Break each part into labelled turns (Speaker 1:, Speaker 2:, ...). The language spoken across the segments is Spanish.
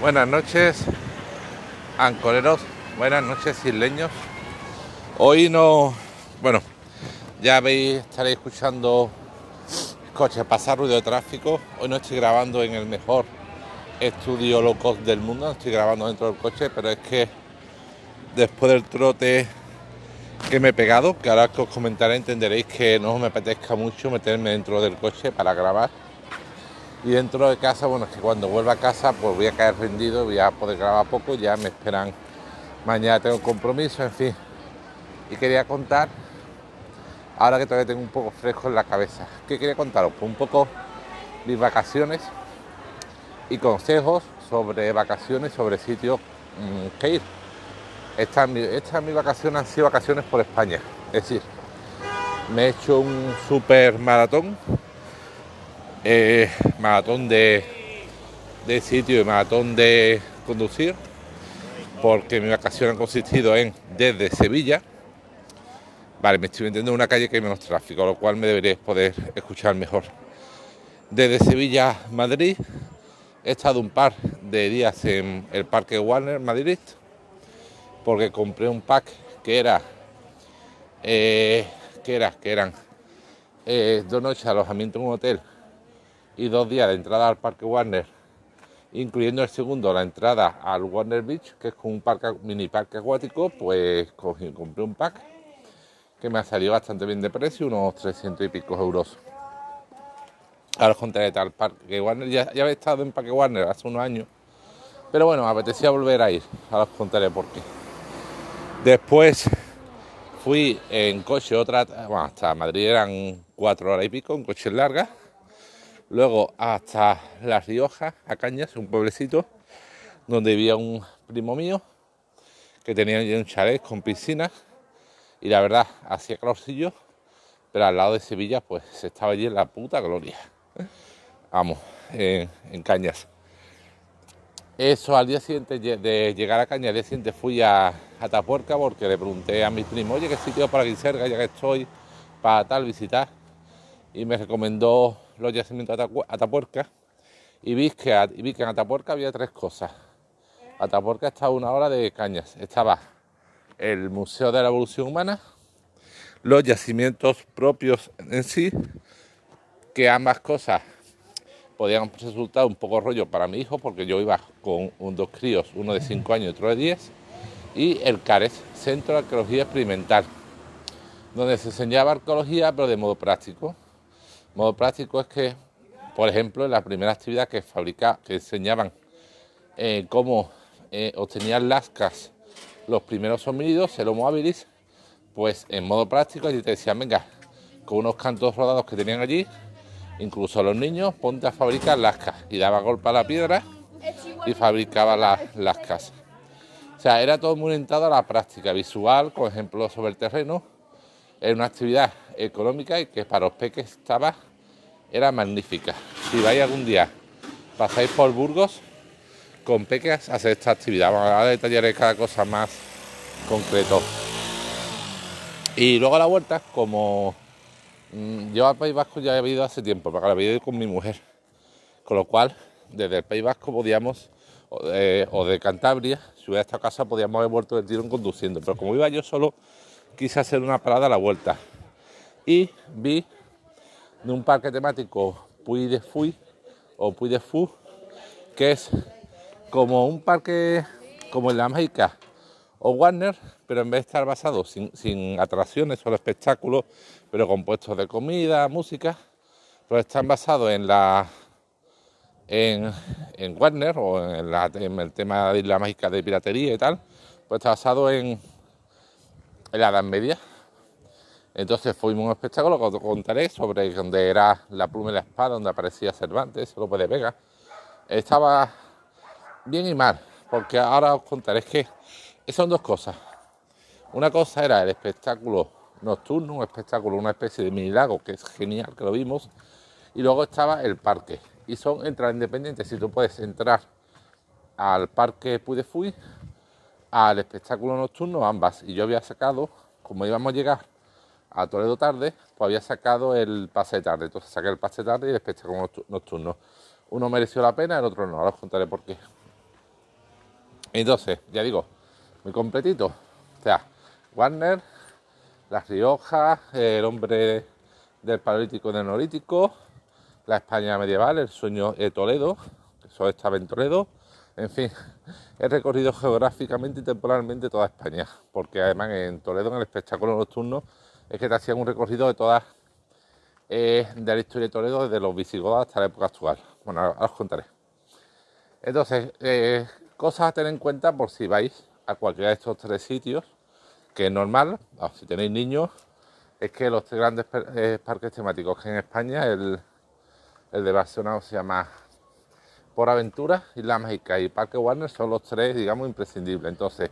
Speaker 1: Buenas noches, ancoreros. Buenas noches, isleños. Hoy no. Bueno, ya veis, estaréis escuchando coches pasar ruido de tráfico. Hoy no estoy grabando en el mejor estudio low del mundo, no estoy grabando dentro del coche, pero es que después del trote que me he pegado, que ahora que os comentaré entenderéis que no me apetezca mucho meterme dentro del coche para grabar. Y dentro de casa, bueno, es que cuando vuelva a casa pues voy a caer rendido, voy a poder grabar poco, ya me esperan, mañana tengo compromiso, en fin. Y quería contar, ahora que todavía tengo un poco fresco en la cabeza, ¿qué quería contaros? Pues un poco mis vacaciones y consejos sobre vacaciones, sobre sitios mm, que ir estas esta mi vacaciones han sido vacaciones por España. Es decir, me he hecho un super maratón, eh, maratón de, de sitio y maratón de conducir, porque mi vacación ha consistido en desde Sevilla, vale, me estoy metiendo en una calle que hay menos tráfico, lo cual me deberéis poder escuchar mejor. Desde Sevilla Madrid, he estado un par de días en el Parque Warner Madrid, porque compré un pack que era, eh, que era, que eran eh, dos noches alojamiento en un hotel y dos días de entrada al Parque Warner, incluyendo el segundo, la entrada al Warner Beach, que es un mini parque acuático, pues cogí, compré un pack que me ha salido bastante bien de precio, unos 300 y pico euros. Os contaré tal Parque Warner, ya, ya había estado en Parque Warner hace unos años, pero bueno, me apetecía volver a ir, ahora os contaré por qué. Después fui en coche otra, bueno, hasta Madrid eran cuatro horas y pico, en coche larga. Luego hasta La Rioja, a Cañas, un pueblecito donde vivía un primo mío que tenía un chalet con piscina y la verdad hacía calorcillo, pero al lado de Sevilla pues se estaba allí en la puta gloria. Vamos, en Cañas. Eso al día siguiente de llegar a Caña, al día siguiente fui a Atapuerca porque le pregunté a mi primo, oye, ¿qué sitio para aquí cerca, ya que estoy, para tal visitar? Y me recomendó los yacimientos de Atapuerca y vi que, que en Atapuerca había tres cosas. Atapuerca está a una hora de Cañas. Estaba el Museo de la Evolución Humana, los yacimientos propios en sí, que ambas cosas podían resultar un poco rollo para mi hijo, porque yo iba con dos críos, uno de 5 años y otro de 10, y el CARES, Centro de Arqueología Experimental, donde se enseñaba arqueología, pero de modo práctico. Modo práctico es que, por ejemplo, en la primera actividad que fabricaba, que enseñaban eh, cómo eh, obtenían lascas los primeros homínidos, el Homo habilis, pues en modo práctico allí te decían, venga, con unos cantos rodados que tenían allí, Incluso los niños, ponte a fabricar lascas. Y daba golpe a la piedra y fabricaba las lascas. O sea, era todo muy orientado a la práctica visual, con ejemplos sobre el terreno. Era una actividad económica y que para los peques estaba, era magnífica. Si vais algún día, pasáis por Burgos, con peques hacer esta actividad. Vamos a detallaré cada cosa más concreto. Y luego a la vuelta, como Mm, yo al País Vasco ya he ido hace tiempo, porque había ido con mi mujer. Con lo cual, desde el País Vasco podíamos, o de, Cantabria, si hubiera estado a casa, podíamos haber vuelto del tirón conduciendo. Pero como iba yo solo, quise hacer una parada a la vuelta. Y vi de un parque temático Puy de Fui, o Puy de Fu, que es como un parque como en la Méxica o Warner, pero en vez de estar basado sin, atracciones, solo espectáculos, pero compuestos de comida, música, pues están basados en la en, Warner o en, el tema de la mágica de piratería y tal, pues está basado en, en la Edad Media. Entonces fuimos un espectáculo que os contaré sobre donde era la pluma y la espada, donde aparecía Cervantes, Lope de Vega. Estaba bien y mal, porque ahora os contaré que son dos cosas. Una cosa era el espectáculo nocturno, un espectáculo, una especie de mini lago que es genial, que lo vimos, y luego estaba el parque. Y son entradas independientes, si tú puedes entrar al parque Puy de Fui, al espectáculo nocturno, ambas. Y yo había sacado, como íbamos a llegar a Toledo tarde, pues había sacado el pase de tarde. Entonces saqué el pase de tarde y el espectáculo nocturno. Uno mereció la pena, el otro no. Ahora os contaré por qué. Entonces, ya digo, muy completito. O sea, Warner, La Rioja, El hombre del Paleolítico Neolítico, la España medieval, el sueño de Toledo, que eso estaba en Toledo, en fin, he recorrido geográficamente y temporalmente toda España, porque además en Toledo, en el espectáculo nocturno, es que te hacían un recorrido de todas eh, de la historia de Toledo desde los visigodos hasta la época actual. Bueno, ahora os contaré. Entonces, eh, cosas a tener en cuenta por si vais a cualquiera de estos tres sitios, que es normal, si tenéis niños, es que los tres grandes eh, parques temáticos que en España, el, de Barcelona se llama Por Aventura, Isla Mágica y Parque Warner son los tres, digamos, imprescindibles. Entonces,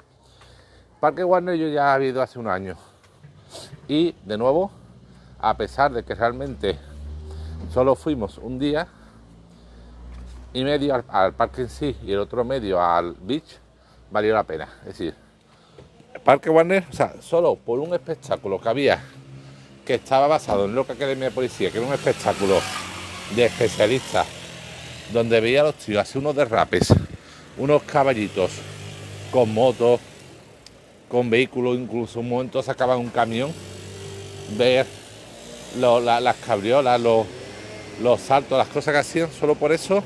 Speaker 1: Parque Warner yo ya he ido hace un año. Y, de nuevo, a pesar de que realmente solo fuimos un día y medio al, parque en sí y el otro medio al beach, valió la pena. Es decir, el Parque Warner, o sea, solo por un espectáculo que había que estaba basado en Loca Academia de Policía, que era un espectáculo de especialistas, donde veía a los tíos hacer unos derrapes, unos caballitos con motos, con vehículos, incluso un momento sacaban un camión, ver las cabriolas, los, los saltos, las cosas que hacían, solo por eso,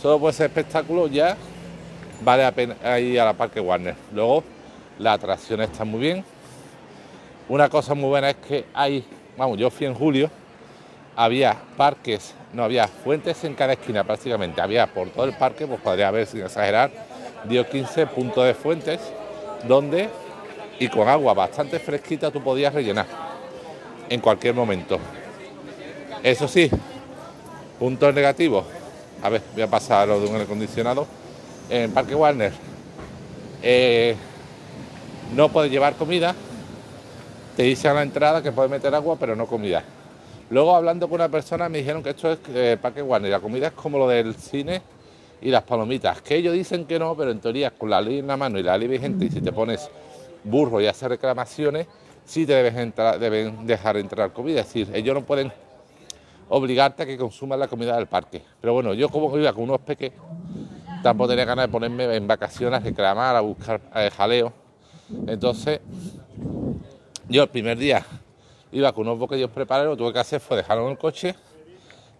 Speaker 1: solo por ese espectáculo ya vale la pena ir a la Parque Warner. Luego, la atracción está muy bien. Una cosa muy buena es que hay, vamos, yo fui en julio, había parques, no había fuentes en cada esquina prácticamente, había por todo el parque, pues podría haber, sin exagerar, 10 o 15 puntos de fuentes donde, y con agua bastante fresquita, tú podías rellenar en cualquier momento. Eso sí, puntos negativos. A ver, voy a pasar lo de un aire acondicionado. En Parque Warner eh, no puedes llevar comida. Te dice a la entrada que puedes meter agua, pero no comida. Luego hablando con una persona me dijeron que esto es eh, Parque Warner. La comida es como lo del cine y las palomitas. Que ellos dicen que no, pero en teoría con la ley en la mano y la ley vigente y si te pones burro y haces reclamaciones, sí te deben dejar entrar comida. Es decir, ellos no pueden obligarte a que consumas la comida del parque. Pero bueno, yo como iba con unos peques, tampoco tenía ganas de ponerme en vacaciones a reclamar, a buscar eh, jaleo. Entonces, yo el primer día iba con unos bocadillos preparados, lo que tuve que hacer fue dejarlo en el coche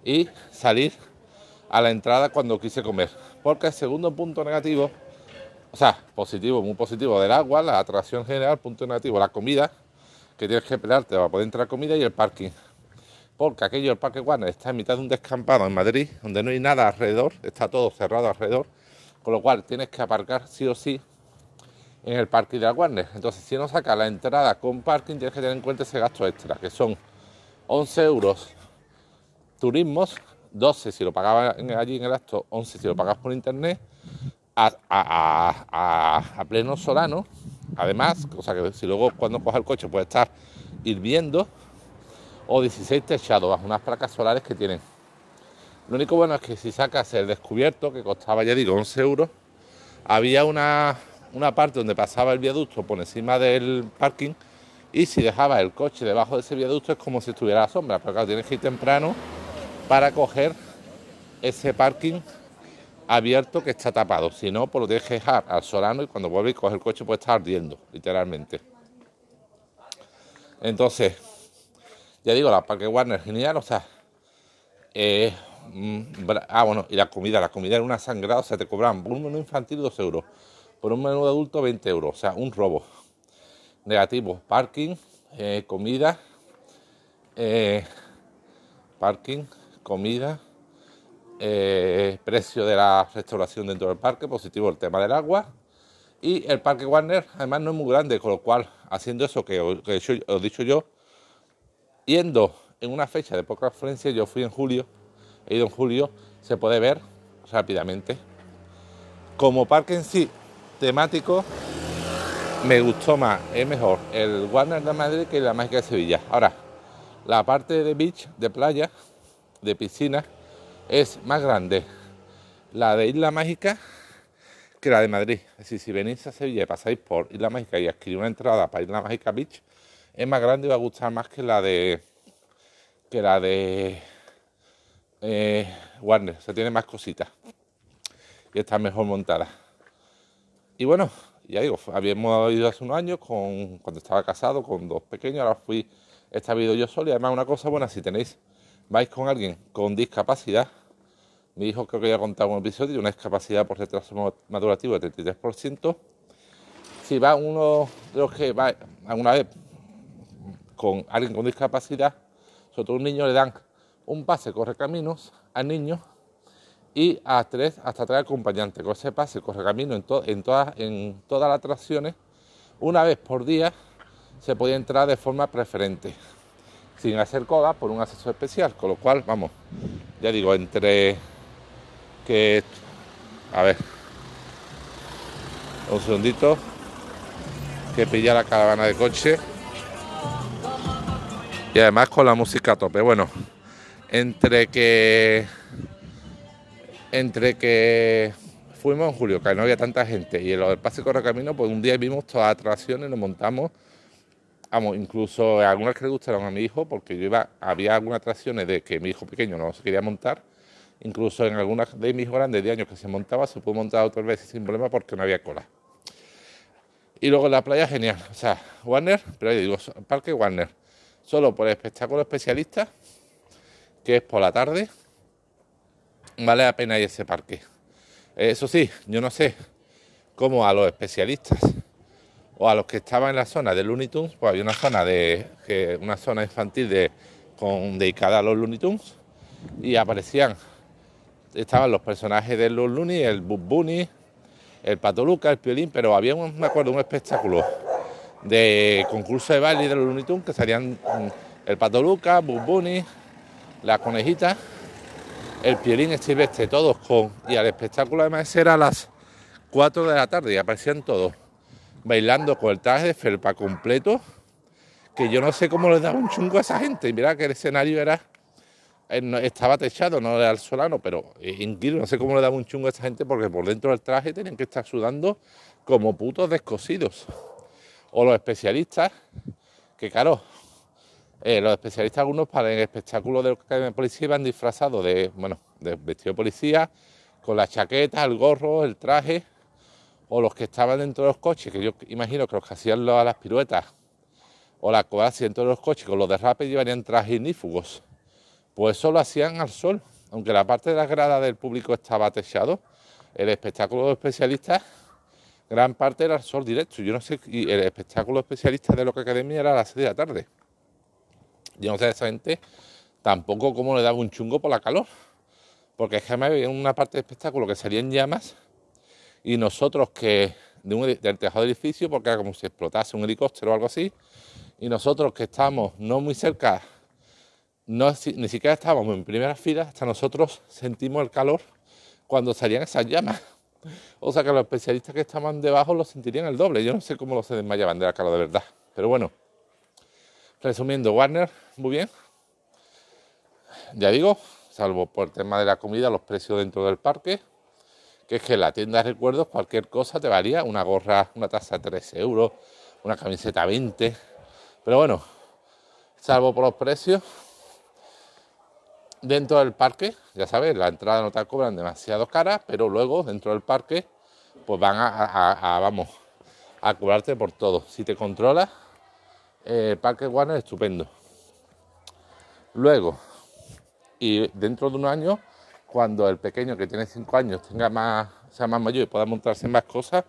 Speaker 1: y salir a la entrada cuando quise comer. Porque el segundo punto negativo, o sea, positivo, muy positivo del agua, la atracción general, punto negativo, la comida, que tienes que pelearte para poder entrar comida y el parking. Porque aquello, el Parque Warner, está en mitad de un descampado en Madrid, donde no hay nada alrededor, está todo cerrado alrededor, con lo cual tienes que aparcar sí o sí en el parking de la Warner. Entonces, si no sacas la entrada con parking, tienes que tener en cuenta ese gasto extra, que son 11 euros turismos, 12 si lo pagabas allí en el acto, 11 si lo pagas por internet, a, a pleno solano Además, o sea que si luego cuando coja el coche puede estar hirviendo, o 16 techados bajo unas placas solares que tienen. Lo único bueno es que si sacas el descubierto, que costaba ya digo 11 euros, había una, una parte donde pasaba el viaducto por encima del parking y si dejabas el coche debajo de ese viaducto es como si estuviera a sombra, pero claro, tienes que ir temprano para coger ese parking abierto que está tapado. Si no, pues lo tienes que dejar al solano y cuando vuelves y coges el coche puede estar ardiendo, literalmente. Entonces, ya digo, la Parque Warner genial, o sea, ah, bueno, y la comida, la comida era una sangrada, o sea, te cobraban por un menú infantil 2 euros, por un menú adulto 20 euros, o sea, un robo. Negativo, parking, eh, comida, eh, parking, comida, eh, precio de la restauración dentro del parque, positivo el tema del agua. Y el parque Warner además no es muy grande, con lo cual haciendo eso que, os he dicho yo, yendo en una fecha de poca afluencia, yo fui en julio, he ido en julio, se puede ver rápidamente. Como parque en sí temático, me gustó más, es mejor el Warner de Madrid que la Mágica de Sevilla. Ahora, la parte de beach, de playa, de piscina, es más grande la de Isla Mágica que la de Madrid. Es decir, si venís a Sevilla y pasáis por Isla Mágica y adquirís una entrada para Isla Mágica Beach, es más grande y va a gustar más que la de que la de eh, Warner. O sea, tiene más cositas y está mejor montada. Y bueno, ya digo, habíamos ido hace unos años con, cuando estaba casado con dos pequeños, ahora fui, esta vida yo solo y además una cosa buena, si tenéis, vais con alguien con discapacidad, mi hijo creo que ya ha contado un episodio de una discapacidad por retraso madurativo de 33%, si va uno de los que va alguna vez con alguien con discapacidad, sobre todo un niño, le dan un pase corre caminos al niño y a tres, hasta tres acompañantes. Con ese pase corre camino en, en, todas, en todas las atracciones, una vez por día se podía entrar de forma preferente, sin hacer cola por un acceso especial. Con lo cual, vamos, ya digo, entre que. A ver, un segundito, que pilla la caravana de coche. Y además con la música a tope. Bueno, entre que entre que fuimos en julio, que no había tanta gente, y en lo del pase camino, pues un día vimos todas las atracciones, nos montamos, vamos, incluso algunas que le gustaron a mi hijo, porque yo iba, había algunas atracciones de que mi hijo pequeño no se quería montar, incluso en algunas de mis grandes de años que se montaba, se pudo montar otras veces sin problema porque no había cola. Y luego la playa, genial, o sea, Warner, pero ahí digo, Parque Warner, solo por el espectáculo especialista, que es por la tarde, vale la pena ir a ese parque. Eso sí, yo no sé cómo a los especialistas o a los que estaban en la zona de Looney Tunes, pues había una zona de una zona infantil de, dedicada a los Looney Tunes y aparecían, estaban los personajes de los Looney, el Bug Bunny, el Pato Luca, el Piolín, pero había, un, me acuerdo, un espectáculo de concurso de baile de los Looney Tunes que salían mm, el Pato Luca, Bug Bunny, la conejita el Piolín Silvestre, todos con. Y al espectáculo además era a las 4 de la tarde y aparecían todos bailando con el traje de felpa completo, que yo no sé cómo les daba un chungo a esa gente. Y mira que el escenario era. Eh, estaba techado, no era el solano, pero increíble, no sé cómo le daba un chungo a esa gente porque por dentro del traje tenían que estar sudando como putos descosidos. O los especialistas, que claro, eh, los especialistas algunos para el espectáculo de la policía iban disfrazados de, bueno, de vestido de policía, con la chaqueta, el gorro, el traje, o los que estaban dentro de los coches, que yo imagino que los que hacían las piruetas o la coacia dentro de los coches con los derrapes llevarían trajes ignífugos. Pues eso lo hacían al sol, aunque la parte de la grada del público estaba techado, el espectáculo de especialistas, gran parte era al sol directo. Yo no sé, y el espectáculo especialista de lo que academia era a las 6 de la tarde. Yo no sé esa gente tampoco cómo le daba un chungo por la calor. Porque es que me había una parte del espectáculo que salía en llamas y nosotros que de un, del tejado del edificio, porque era como si explotase un helicóptero o algo así, y nosotros que estamos no muy cerca, no, ni siquiera estábamos en primera fila, hasta nosotros sentimos el calor cuando salían esas llamas. O sea que los especialistas que estaban debajo lo sentirían el doble. Yo no sé cómo lo se desmayaban de la calor de verdad. Pero bueno, resumiendo, Warner muy bien. Ya digo, salvo por el tema de la comida, los precios dentro del parque, que es que la tienda de recuerdos cualquier cosa te varía, una gorra, una taza 13 euros, una camiseta 20, pero bueno, salvo por los precios, dentro del parque, ya sabes, la entrada no te cobran demasiado cara, pero luego dentro del parque, pues van a, vamos, a cobrarte por todo. Si te controlas, el eh, parque Warner es estupendo. Luego, y dentro de unos años, cuando el pequeño que tiene 5 años tenga más, sea más mayor y pueda montarse más cosas,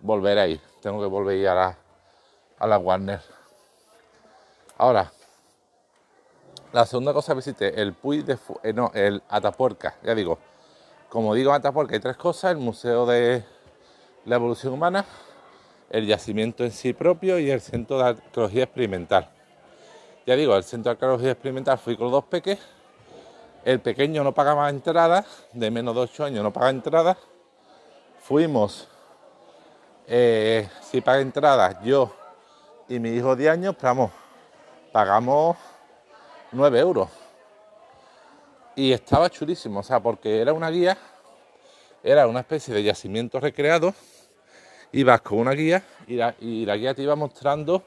Speaker 1: volveré a ir. Tengo que volver a ir a la, Warner. Ahora, la segunda cosa visité, el Puy de eh, no, el Atapuerca, ya digo. Como digo Atapuerca hay tres cosas, el Museo de la Evolución Humana, el yacimiento en sí propio y el Centro de Arqueología Experimental. Ya digo, el centro de arqueología experimental fui con dos peques. El pequeño no pagaba entrada, de menos de 8 años no paga entrada. Fuimos, eh, si paga entrada, yo y mi hijo de años, pero vamos, pagamos 9 euros. Y estaba chulísimo, o sea, porque era una guía, era una especie de yacimiento recreado. Ibas con una guía y la, guía te iba mostrando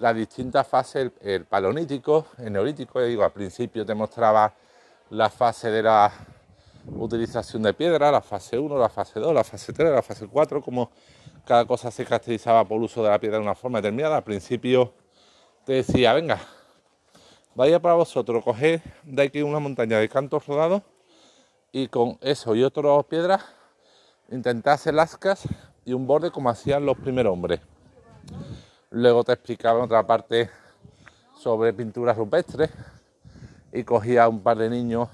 Speaker 1: las distintas fases, el, palonítico, el neolítico, digo, al principio te mostraba la fase de la utilización de piedra, la fase 1, la fase 2, la fase 3, la fase 4, como cada cosa se caracterizaba por uso de la piedra de una forma determinada. Al principio te decía, venga, vaya para vosotros, coged de aquí una montaña de cantos rodados y con eso y otras piedras intentad hacer lascas y un borde como hacían los primeros hombres. Luego te explicaba en otra parte sobre pinturas rupestres y cogía un par de niños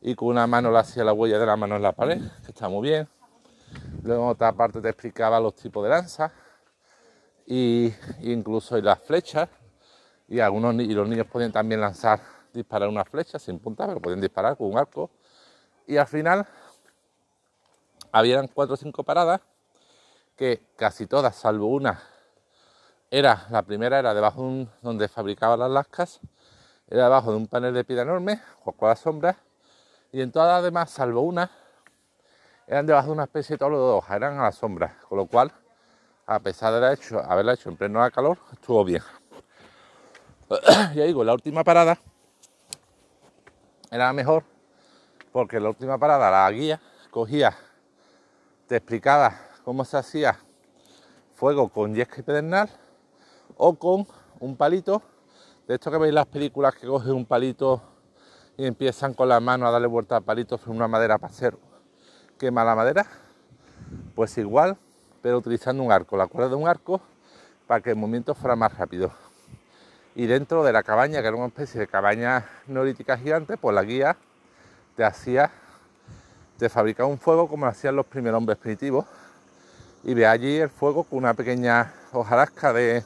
Speaker 1: y con una mano le hacía la huella de la mano en la pared, que está muy bien. Luego otra parte te explicaba los tipos de lanzas y incluso las flechas y algunos y los niños podían también lanzar, disparar una flecha sin punta, pero podían disparar con un arco. Y al final habían cuatro o cinco paradas que casi todas, salvo una, era la primera era debajo de un, donde fabricaban las lascas, era debajo de un panel de piedra enorme, con la sombra, y en todas las demás, salvo una, eran debajo de una especie de tolo de hoja, eran a la sombra, con lo cual, a pesar de hecho, haberla hecho en pleno calor, estuvo bien. ya digo, la última parada era mejor, porque la última parada la guía cogía, te explicaba cómo se hacía fuego con yesca y pedernal, o con un palito, de esto que veis las películas que cogen un palito y empiezan con la mano a darle vuelta al palito sobre una madera para hacer quema la madera, pues igual, pero utilizando un arco, la cuerda de un arco, para que el movimiento fuera más rápido. Y dentro de la cabaña, que era una especie de cabaña neolítica gigante, pues la guía te hacía, te fabricaba un fuego como lo hacían los primeros hombres primitivos, y ve allí el fuego con una pequeña hojarasca de,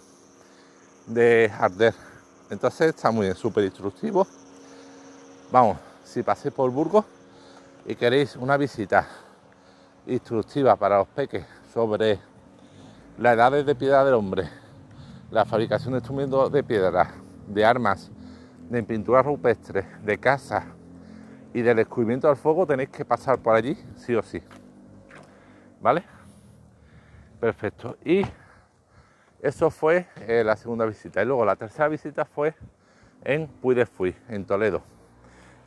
Speaker 1: de arder. Entonces está muy bien, súper instructivo. Vamos, si paséis por Burgos y queréis una visita instructiva para los peques sobre las edades de piedra del hombre, la fabricación de instrumentos de piedra, de armas, de pinturas rupestres, de casas y del descubrimiento del fuego, tenéis que pasar por allí sí o sí. ¿Vale? Perfecto. Y eso fue eh, la segunda visita. Y luego la tercera visita fue en Puy de Fui, en Toledo,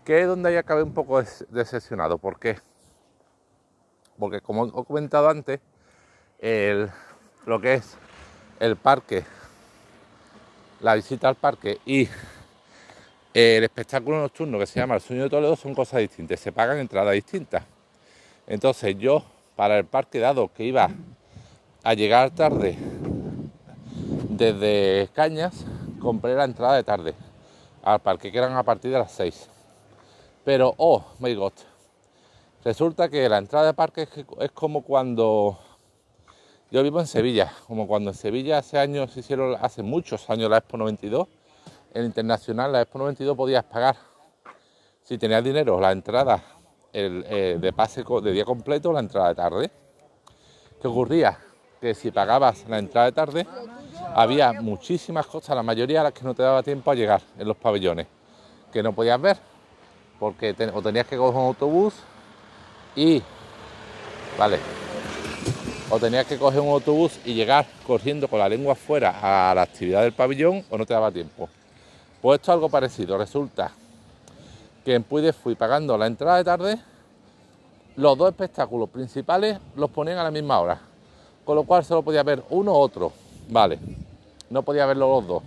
Speaker 1: que es donde ya acabé un poco decepcionado. ¿Por qué? porque como he comentado antes, lo que es el parque, la visita al parque y el espectáculo nocturno que se llama El Sueño de Toledo son cosas distintas, se pagan entradas distintas. Entonces yo, para el parque, dado que iba a llegar tarde desde Cañas, compré la entrada de tarde al parque, que eran a partir de las 6. Pero, oh my god, Resulta que la entrada de parque es, como cuando yo vivo en Sevilla, como cuando en Sevilla hace años hicieron, hace muchos años la Expo 92, en internacional la Expo 92 podías pagar, si tenías dinero, la entrada eh, de pase de día completo, la entrada de tarde. ¿Qué ocurría? Que si pagabas la entrada de tarde, había muchísimas cosas, la mayoría a las que no te daba tiempo a llegar en los pabellones, que no podías ver, porque o tenías que coger un autobús y, vale, o tenías que coger un autobús y llegar corriendo con la lengua afuera a la actividad del pabellón o no te daba tiempo. Pues esto es algo parecido. Resulta que en Puy fui pagando la entrada de tarde, los dos espectáculos principales los ponían a la misma hora, con lo cual solo podía ver uno u otro. Vale, no podía verlo los dos.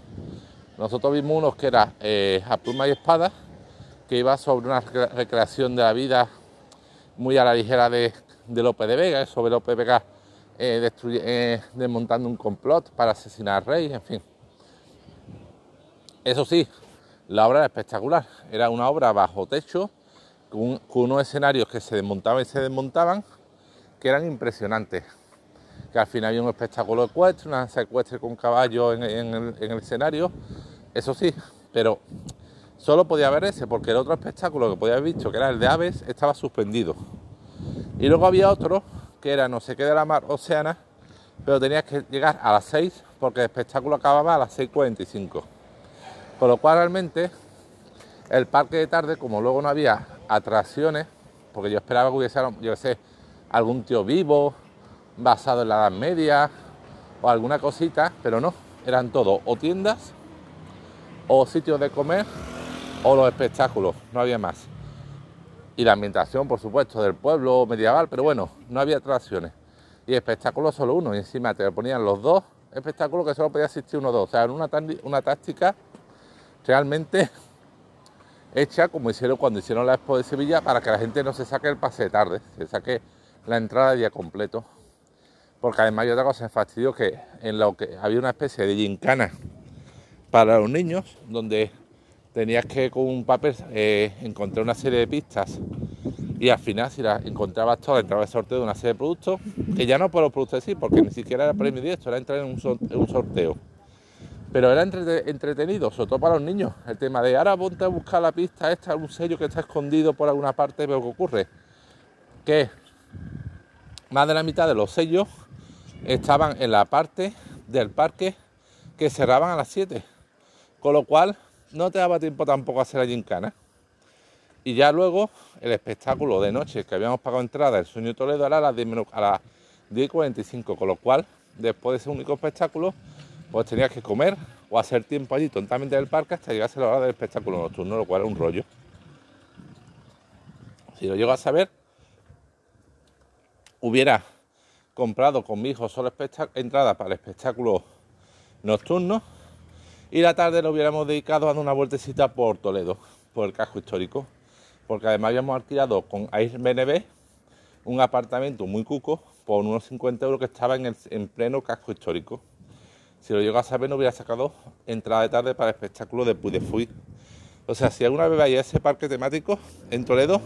Speaker 1: Nosotros vimos unos que era eh, a pluma y espada, que iba sobre una recreación de la vida muy a la ligera de, de López de Vega, sobre López de Vega eh, eh, desmontando un complot para asesinar al rey, en fin. Eso sí, la obra era espectacular, era una obra bajo techo, con, unos escenarios que se desmontaban y se desmontaban, que eran impresionantes. Que al final había un espectáculo ecuestre, una secuestre con caballo en, el, en el escenario, eso sí, pero Solo podía ver ese, porque el otro espectáculo que podía haber visto, que era el de aves, estaba suspendido. Y luego había otro, que era no sé qué de la mar Oceana, pero tenías que llegar a las 6, porque el espectáculo acababa a las 6.45. Con lo cual realmente el parque de tarde, como luego no había atracciones, porque yo esperaba que hubiese, algún tío vivo, basado en la Edad Media, o alguna cosita, pero no, eran todo o tiendas, o sitios de comer, o los espectáculos, no había más. Y la ambientación, por supuesto, del pueblo medieval, pero bueno, no había atracciones. Y espectáculo solo uno, y encima te ponían los dos espectáculos que solo podía asistir uno o dos. O sea, era una, una táctica realmente hecha como hicieron cuando hicieron la Expo de Sevilla para que la gente no se saque el pase de tarde, se saque la entrada de día completo. Porque además hay otra cosa, me fastidio que en lo que había una especie de gincana para los niños, donde tenías que con un papel eh, encontrar una serie de pistas y al final si las encontrabas todas entraba el sorteo de una serie de productos, que ya no por los productos sí, porque ni siquiera era premio directo, era entrar en un, sorteo. Pero era entretenido, sobre todo para los niños, el tema de ahora ponte a buscar la pista esta, un sello que está escondido por alguna parte, pero ¿qué ocurre? Que más de la mitad de los sellos estaban en la parte del parque que cerraban a las 7. Con lo cual no te daba tiempo tampoco a hacer la gincana. Y ya luego el espectáculo de noche que habíamos pagado entrada, el sueño Toledo, era a las 10, a las 10.45, con lo cual después de ese único espectáculo, pues tenías que comer o hacer tiempo allí tontamente en el parque hasta llegarse a la hora del espectáculo nocturno, lo cual era un rollo. Si lo llego a saber, hubiera comprado con mi hijo solo entrada para el espectáculo nocturno y la tarde lo hubiéramos dedicado a dar una vueltecita por Toledo, por el casco histórico, porque además habíamos alquilado con Airbnb un apartamento muy cuco por unos 50 euros que estaba en, pleno casco histórico. Si lo llego a saber, no hubiera sacado entrada de tarde para el espectáculo de Puy de Fui. O sea, si alguna vez vais a ese parque temático en Toledo,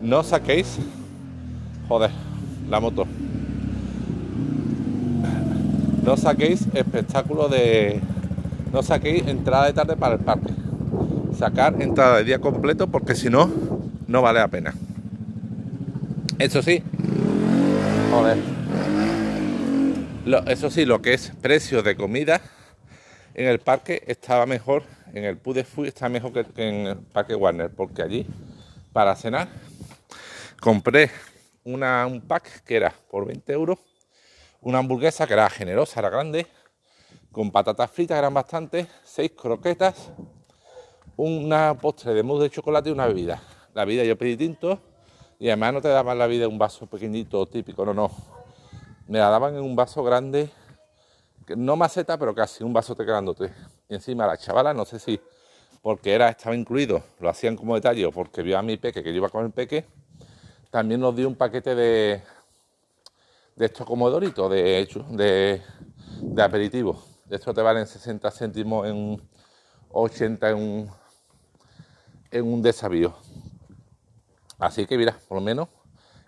Speaker 1: no saquéis, joder, la moto. No saquéis espectáculo de, no saquéis entrada de tarde para el parque. Sacar entrada de día completo porque si no, no vale la pena. Eso sí, joder. eso sí, lo que es precio de comida en el parque estaba mejor, en el Pude Fui está mejor que, en el parque Warner, porque allí para cenar compré un pack que era por 20 euros, una hamburguesa que era generosa, era grande, con patatas fritas, eran bastantes, seis croquetas, una postre de mousse de chocolate y una bebida. La bebida yo pedí tinto y además no te daban la vida en un vaso pequeñito típico, no, no. Me la daban en un vaso grande, no maceta, pero casi un vaso te grandote. Y encima la chavala, no sé si porque era, estaba incluido, lo hacían como detalle porque vio a mi peque que yo iba con el peque, también nos dio un paquete de, de estos como doritos, de, de, de aperitivo esto te valen 60 céntimos en 80 en un, en un desavío. Así que mira, por lo menos.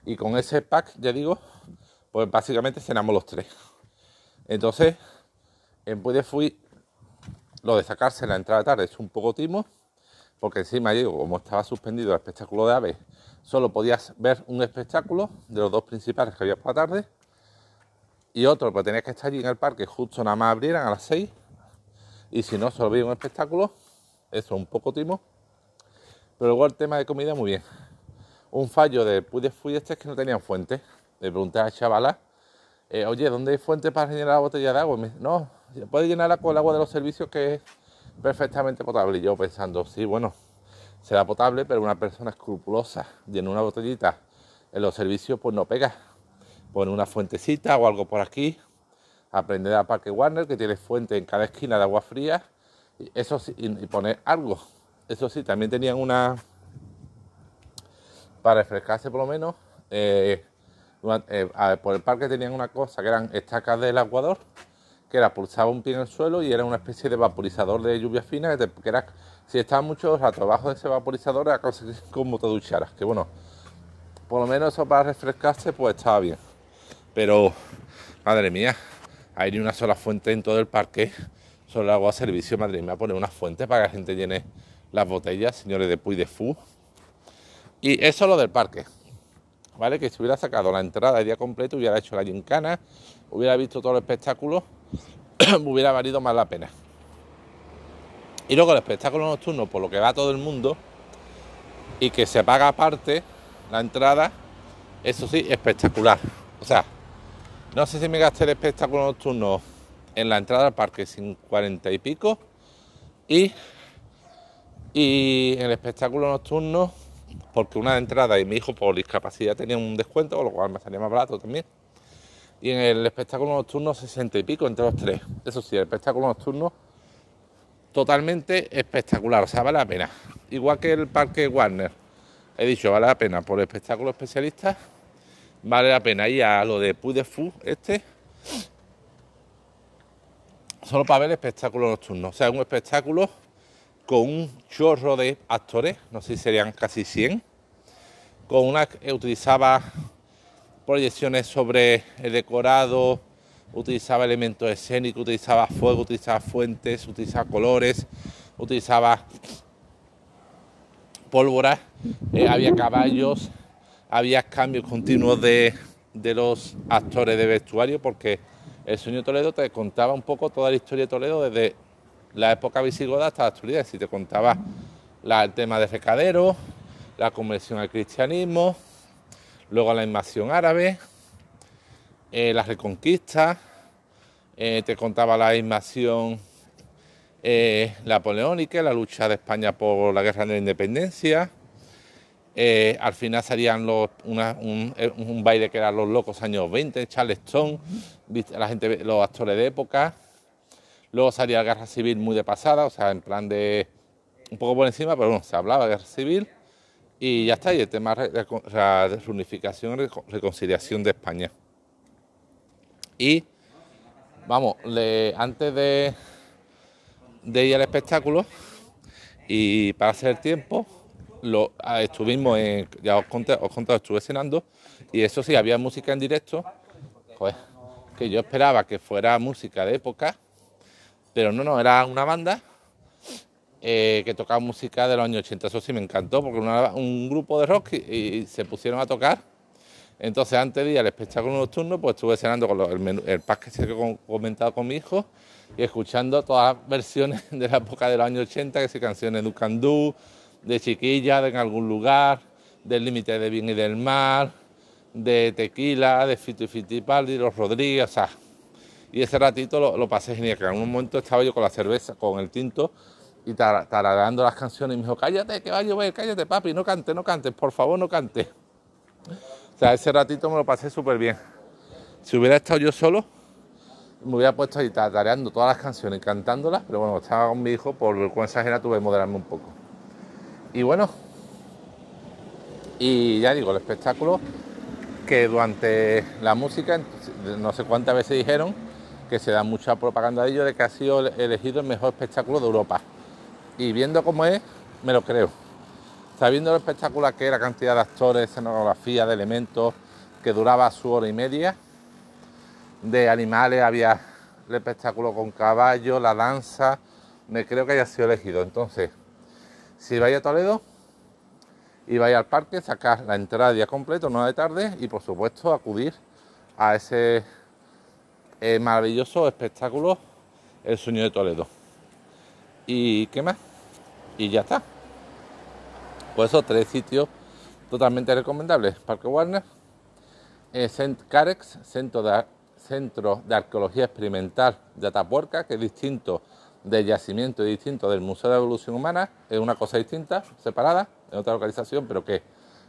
Speaker 1: Y con ese pack, ya digo, pues básicamente cenamos los tres. Entonces, en Puede Fui, lo de sacarse la entrada tarde es un poco timo, porque encima digo, como estaba suspendido el espectáculo de aves, solo podías ver un espectáculo de los dos principales que había por la tarde y otro, pues tenías que estar allí en el parque justo nada más abrieran a las 6. Y si no, solo veía un espectáculo. Eso, un poco timo. Pero luego el tema de comida, muy bien. Un fallo de Puy de Fui este es que no tenían fuente. Le pregunté a la chavala, eh, oye, ¿dónde hay fuente para llenar la botella de agua? me no, puede llenarla con el agua de los servicios que es perfectamente potable. Y yo pensando, sí, bueno, será potable, pero una persona escrupulosa llena una botellita en los servicios, pues no pega. Poner una fuentecita o algo por aquí, aprender a Parque Warner, que tiene fuente en cada esquina de agua fría, y eso sí, y poner algo. Eso sí, también tenían una, para refrescarse por lo menos, eh, eh, por el parque tenían una cosa que eran estacas del aguador, que era pulsaba un pie en el suelo y era una especie de vaporizador de lluvia fina, que, era, si estaba mucho rato abajo de ese vaporizador era como te ducharas, que bueno, por lo menos eso para refrescarse pues estaba bien. Pero, madre mía, hay ni una sola fuente en todo el parque, solo agua a servicio, madre mía, poner una fuente para que la gente llene las botellas, señores de Puy de Fu. Y eso es lo del parque, ¿vale? Que si hubiera sacado la entrada el día completo, hubiera hecho la gincana, hubiera visto todo el espectáculo, hubiera valido más la pena. Y luego el espectáculo nocturno, por lo que va todo el mundo, y que se paga aparte la entrada, eso sí, espectacular. O sea, no sé si me gasté el espectáculo nocturno en la entrada al parque sin cuarenta y pico y, y el espectáculo nocturno porque una de entrada y mi hijo por discapacidad tenía un descuento, lo cual me salía más barato también. Y en el espectáculo nocturno 60 y pico entre los tres. Eso sí, el espectáculo nocturno totalmente espectacular, o sea, vale la pena. Igual que el parque Warner, he dicho, vale la pena por el espectáculo especialista, vale la pena ir a lo de Puy de Fu, este, solo para ver el espectáculo nocturno. O sea, un espectáculo con un chorro de actores, no sé si serían casi 100, con una que utilizaba proyecciones sobre el decorado, utilizaba elementos escénicos, utilizaba fuego, utilizaba fuentes, utilizaba colores, utilizaba pólvora, eh, había caballos, había cambios continuos de, de los actores de vestuario, porque el sueño Toledo te contaba un poco toda la historia de Toledo desde la época visigoda hasta la actualidad. Si te contaba el tema de recadero, la conversión al cristianismo, luego la invasión árabe, eh, la reconquista, eh, te contaba la invasión eh, napoleónica, la lucha de España por la guerra de la independencia. al final salían los, un, baile que eran los locos años 20, Charleston, la gente, los actores de época. Luego salía la guerra civil muy de pasada, o sea, en plan de un poco por encima, pero bueno, se hablaba de guerra civil y ya está, y el tema de reunificación y reconciliación de España. Y vamos, antes de, ir al espectáculo y para hacer tiempo, ah, estuvimos en, ya os conté, os conté, estuve cenando y eso sí, había música en directo, pues que yo esperaba que fuera música de época pero no, no, era una banda eh, que tocaba música de los años 80. Eso sí me encantó, porque era un grupo de rock y, se pusieron a tocar. Entonces, antes de ir al espectáculo nocturno, pues estuve cenando con el, el pack que se he comentado con mi hijo y escuchando todas las versiones de la época de los años 80, que si canciones de Ucandú, de Chiquilla, de En algún lugar, del límite de bien y del mar, de Tequila, de Fito y Fitipaldi, Los Rodríguez, o sea, y ese ratito lo, pasé genial, que en un momento estaba yo con la cerveza, con el tinto, y tarareando las canciones, y me dijo, cállate, que va a llover, cállate, papi, no cantes, no cantes, por favor, no cantes. O sea, ese ratito me lo pasé súper bien. Si hubiera estado yo solo, me hubiera puesto ahí tarareando todas las canciones, cantándolas, pero bueno, estaba con mi hijo, por vergüenza ajena tuve que moderarme un poco. Y bueno, y ya digo, el espectáculo que durante la música, no sé cuántas veces dijeron, que se da mucha propaganda de ello de que ha sido elegido el mejor espectáculo de Europa. Y viendo cómo es, me lo creo. Sabiendo lo espectacular que era, cantidad de actores, escenografía, de elementos, que duraba su hora y media, de animales, había el espectáculo con caballo, la danza, me creo que haya sido elegido. Entonces, si vais a Toledo y vais al parque, sacar la entrada día completo, no de tarde, y por supuesto acudir a ese maravilloso espectáculo El sueño de Toledo. ¿Y qué más? Y ya está. Pues esos tres sitios totalmente recomendables. Parque Warner, eh, Carex, Centro de, Centro de Arqueología Experimental de Atapuerca, que es distinto del yacimiento y distinto del Museo de Evolución Humana, es una cosa distinta, separada, en otra localización, pero que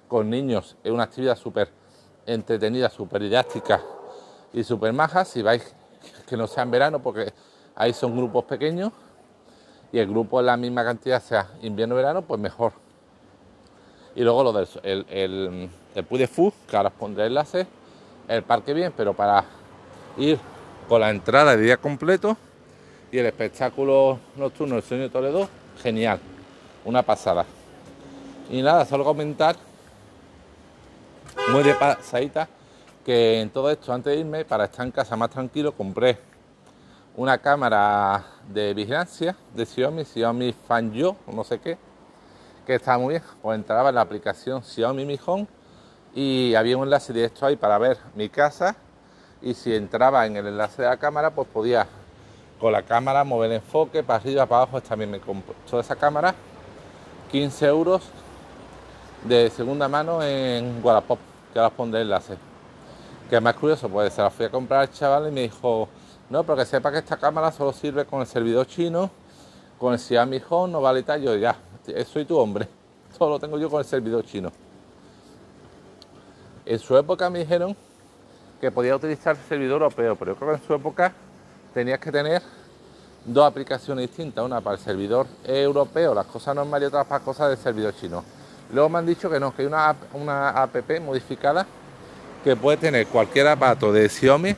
Speaker 1: con niños es una actividad súper entretenida, súper didáctica y super majas, si vais que no sea en verano, porque ahí son grupos pequeños y el grupo la misma cantidad, sea invierno o verano, pues mejor. Y luego lo del el, el, el Puy que ahora os pondré enlace, el parque bien, pero para ir con la entrada de día completo y el espectáculo nocturno del sueño de Toledo, genial, una pasada. Y nada, solo comentar muy de pasadita que en todo esto, antes de irme, para estar en casa más tranquilo, compré una cámara de vigilancia de Xiaomi, Xiaomi Fan Yo, no sé qué, que estaba muy bien. Pues entraba en la aplicación Xiaomi Mi Home y había un enlace directo ahí para ver mi casa y si entraba en el enlace de la cámara, pues podía con la cámara mover el enfoque para arriba, para abajo. También me compré toda esa cámara, 15 euros de segunda mano en Wallapop, que ahora pondré el enlace que es más curioso, pues se la fui a comprar al chaval y me dijo, no, pero que sepa que esta cámara solo sirve con el servidor chino, con el Xiaomi Home, no vale tal, yo ya, soy tu hombre. todo lo tengo yo con el servidor chino. En su época me dijeron que podía utilizar el servidor europeo, pero yo creo que en su época tenías que tener dos aplicaciones distintas, una para el servidor europeo, las cosas normales y otra para cosas del servidor chino. Luego me han dicho que no, que hay una, una app modificada que puede tener cualquier aparato de Xiaomi,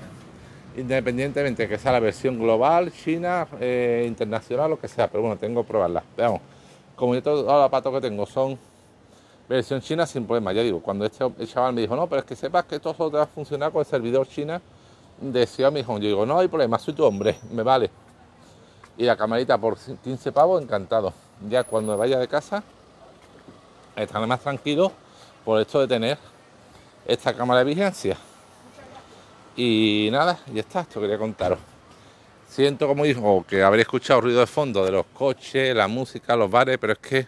Speaker 1: independientemente de que sea la versión global, China, eh, internacional, lo que sea, pero bueno, tengo que probarla. Veamos, como yo todos los aparatos que tengo son versión china sin problema, ya digo, cuando este chaval me dijo, no, pero es que sepas que esto solo te va a funcionar con el servidor china de Xiaomi Home, yo digo, no hay problema, soy tu hombre, me vale. Y la camarita por 15 pavos, encantado. Ya cuando vaya de casa, estaré más tranquilo por esto de tener esta cámara de vigilancia. Y nada, ya está, esto quería contaros. Siento como dijo que habré escuchado ruido de fondo de los coches, la música, los bares, pero es que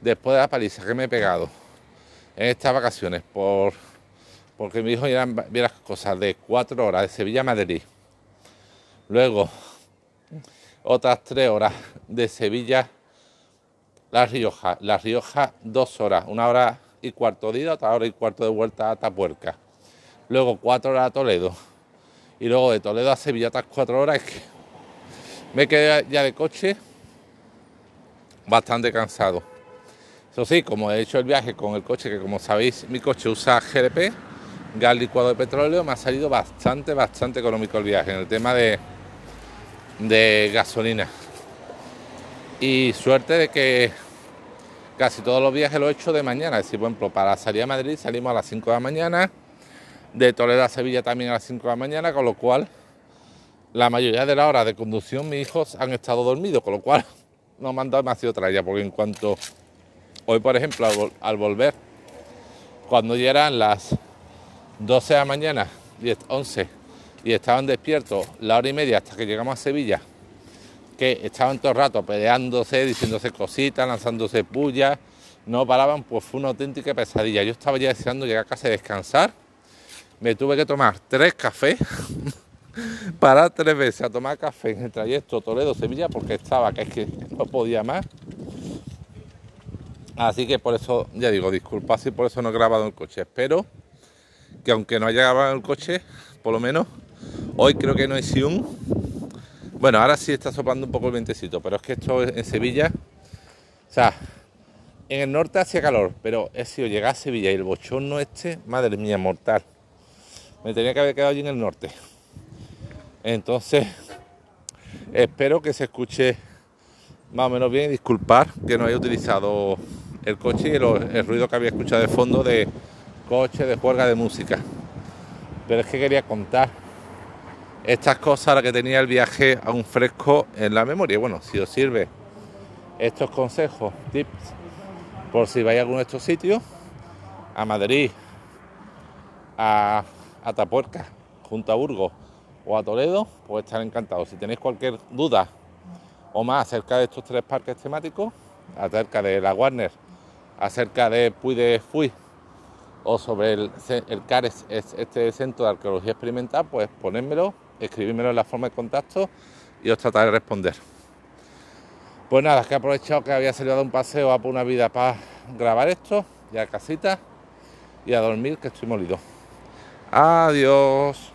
Speaker 1: después de la paliza que me he pegado en estas vacaciones por porque mi hijo ya las cosas de cuatro horas de Sevilla a Madrid. Luego otras tres horas de Sevilla La Rioja. La Rioja dos horas, una hora y cuarto de ida, otra hora y cuarto de vuelta a Tapuerca. Luego cuatro horas a Toledo. Y luego de Toledo a Sevilla otras cuatro horas. Es que me quedé ya de coche bastante cansado. Eso sí, como he hecho el viaje con el coche, que como sabéis mi coche usa GLP, gas licuado de petróleo, me ha salido bastante, bastante económico el viaje en el tema de, de gasolina. Y suerte de que casi todos los viajes los he hecho de mañana. Es decir, por ejemplo, para salir a Madrid salimos a las 5 de la mañana, de Toledo a Sevilla también a las 5 de la mañana, con lo cual la mayoría de las horas de conducción mis hijos han estado dormidos, con lo cual no me han dado demasiado tralla, porque en cuanto hoy, por ejemplo, al, volver, cuando ya eran las 12 de la mañana, 10, 11, y estaban despiertos la hora y media hasta que llegamos a Sevilla, que estaban todo el rato peleándose, diciéndose cositas, lanzándose pullas, no paraban, pues fue una auténtica pesadilla. Yo estaba ya deseando llegar a casa y descansar. Me tuve que tomar tres cafés, parar tres veces a tomar café en el trayecto Toledo-Sevilla porque estaba que es que no podía más. Así que por eso, ya digo, disculpa si por eso no he grabado el coche. Espero que aunque no haya grabado el coche, por lo menos hoy creo que no hay un bueno, ahora sí está soplando un poco el vientecito, pero es que esto en Sevilla, o sea, en el norte hacía calor, pero he sido llegar a Sevilla y el bochorno este, madre mía, mortal. Me tenía que haber quedado allí en el norte. Entonces, espero que se escuche más o menos bien y disculpar que no haya utilizado el coche y el, ruido que había escuchado de fondo de coche, de juerga de música. Pero es que quería contar estas cosas las que tenía el viaje aún fresco en la memoria. Bueno, si os sirve estos consejos, tips, por si vais a alguno de estos sitios, a Madrid, a Atapuerca, junto a Burgos o a Toledo, pues estar encantado. Si tenéis cualquier duda o más acerca de estos tres parques temáticos, acerca de la Warner, acerca de Puy de Fui o sobre el, CARES, este centro de arqueología experimental, pues ponérmelo escribírmelo en la forma de contacto y os trataré de responder. Pues nada, que he aprovechado que había salido un paseo a por una vida para grabar esto, ya a casita y a dormir que estoy molido. Adiós.